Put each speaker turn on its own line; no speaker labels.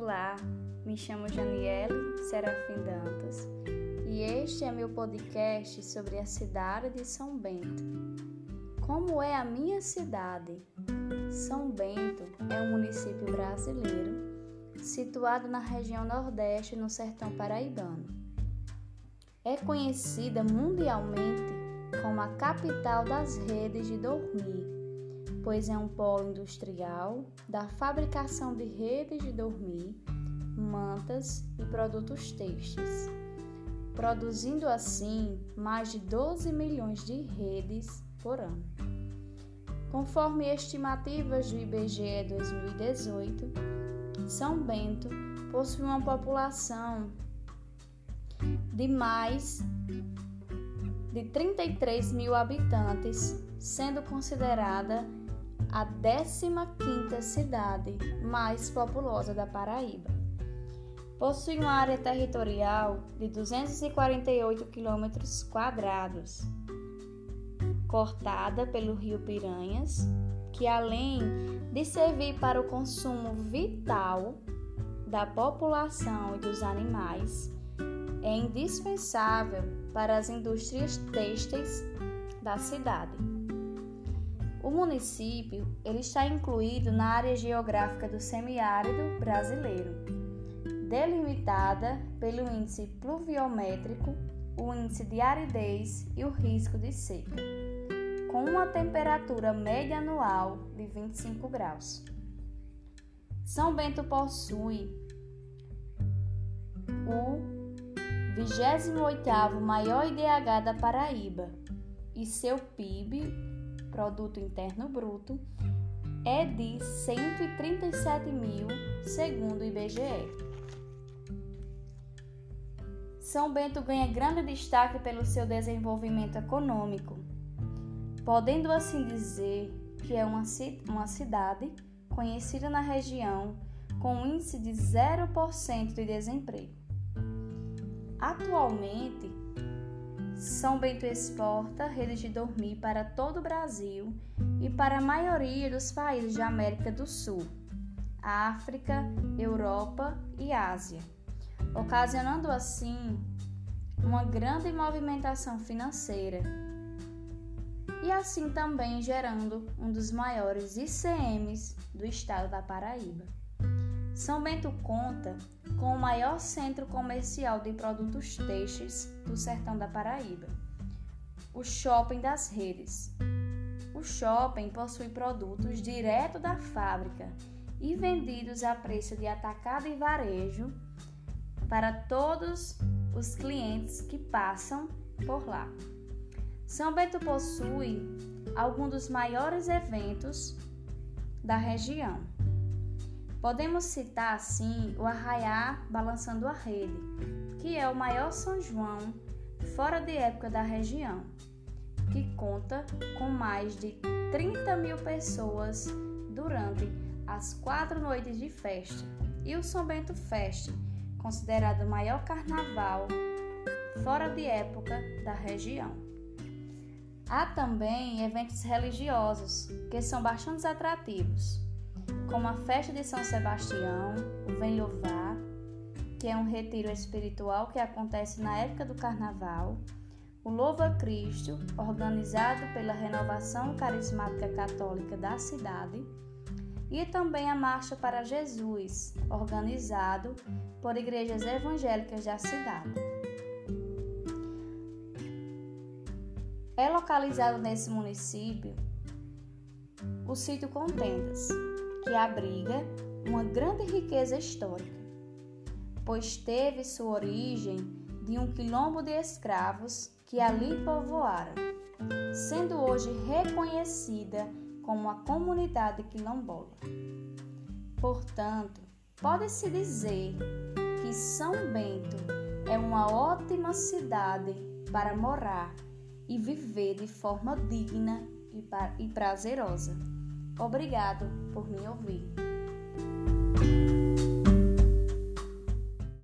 Olá, me chamo Janiele Serafim Dantas e este é meu podcast sobre a cidade de São Bento. Como é a minha cidade? São Bento é um município brasileiro situado na região Nordeste, no sertão paraibano. É conhecida mundialmente como a capital das redes de dormir pois é um polo industrial da fabricação de redes de dormir, mantas e produtos têxteis produzindo assim mais de 12 milhões de redes por ano. Conforme estimativas do IBGE 2018, São Bento possui uma população de mais de 33 mil habitantes, sendo considerada a 15ª cidade mais populosa da Paraíba possui uma área territorial de 248 km quadrados, cortada pelo rio Piranhas, que além de servir para o consumo vital da população e dos animais, é indispensável para as indústrias têxteis da cidade. O município ele está incluído na área geográfica do semiárido brasileiro delimitada pelo índice pluviométrico, o índice de aridez e o risco de seca, com uma temperatura média anual de 25 graus. São Bento possui o 28º maior IDH da Paraíba e seu PIB, Produto Interno Bruto, é de 137 mil, segundo o IBGE. São Bento ganha grande destaque pelo seu desenvolvimento econômico, podendo assim dizer que é uma, uma cidade conhecida na região com um índice de 0% de desemprego. Atualmente, São Bento exporta redes de dormir para todo o Brasil e para a maioria dos países da América do Sul, África, Europa e Ásia ocasionando assim uma grande movimentação financeira e assim também gerando um dos maiores ICMs do estado da Paraíba. São Bento conta com o maior centro comercial de produtos têxteis do sertão da Paraíba, o Shopping das Redes. O shopping possui produtos direto da fábrica e vendidos a preço de atacado e varejo para todos os clientes que passam por lá. São Bento possui alguns dos maiores eventos da região. Podemos citar assim o Arraiá Balançando a Rede, que é o maior São João fora de época da região, que conta com mais de 30 mil pessoas durante as quatro noites de festa, e o São Bento Fest, considerado o maior carnaval fora de época da região. Há também eventos religiosos que são bastante atrativos, como a festa de São Sebastião, o Vem Louvar, que é um retiro espiritual que acontece na época do carnaval, o Louva Cristo, organizado pela Renovação Carismática Católica da cidade, e também a Marcha para Jesus, organizado por igrejas evangélicas da cidade. É localizado nesse município o sítio Contendas, que abriga uma grande riqueza histórica, pois teve sua origem de um quilombo de escravos que ali povoaram, sendo hoje reconhecida como a comunidade quilombola. Portanto, pode-se dizer que São Bento é uma ótima cidade para morar e viver de forma digna e prazerosa. Obrigado por me ouvir.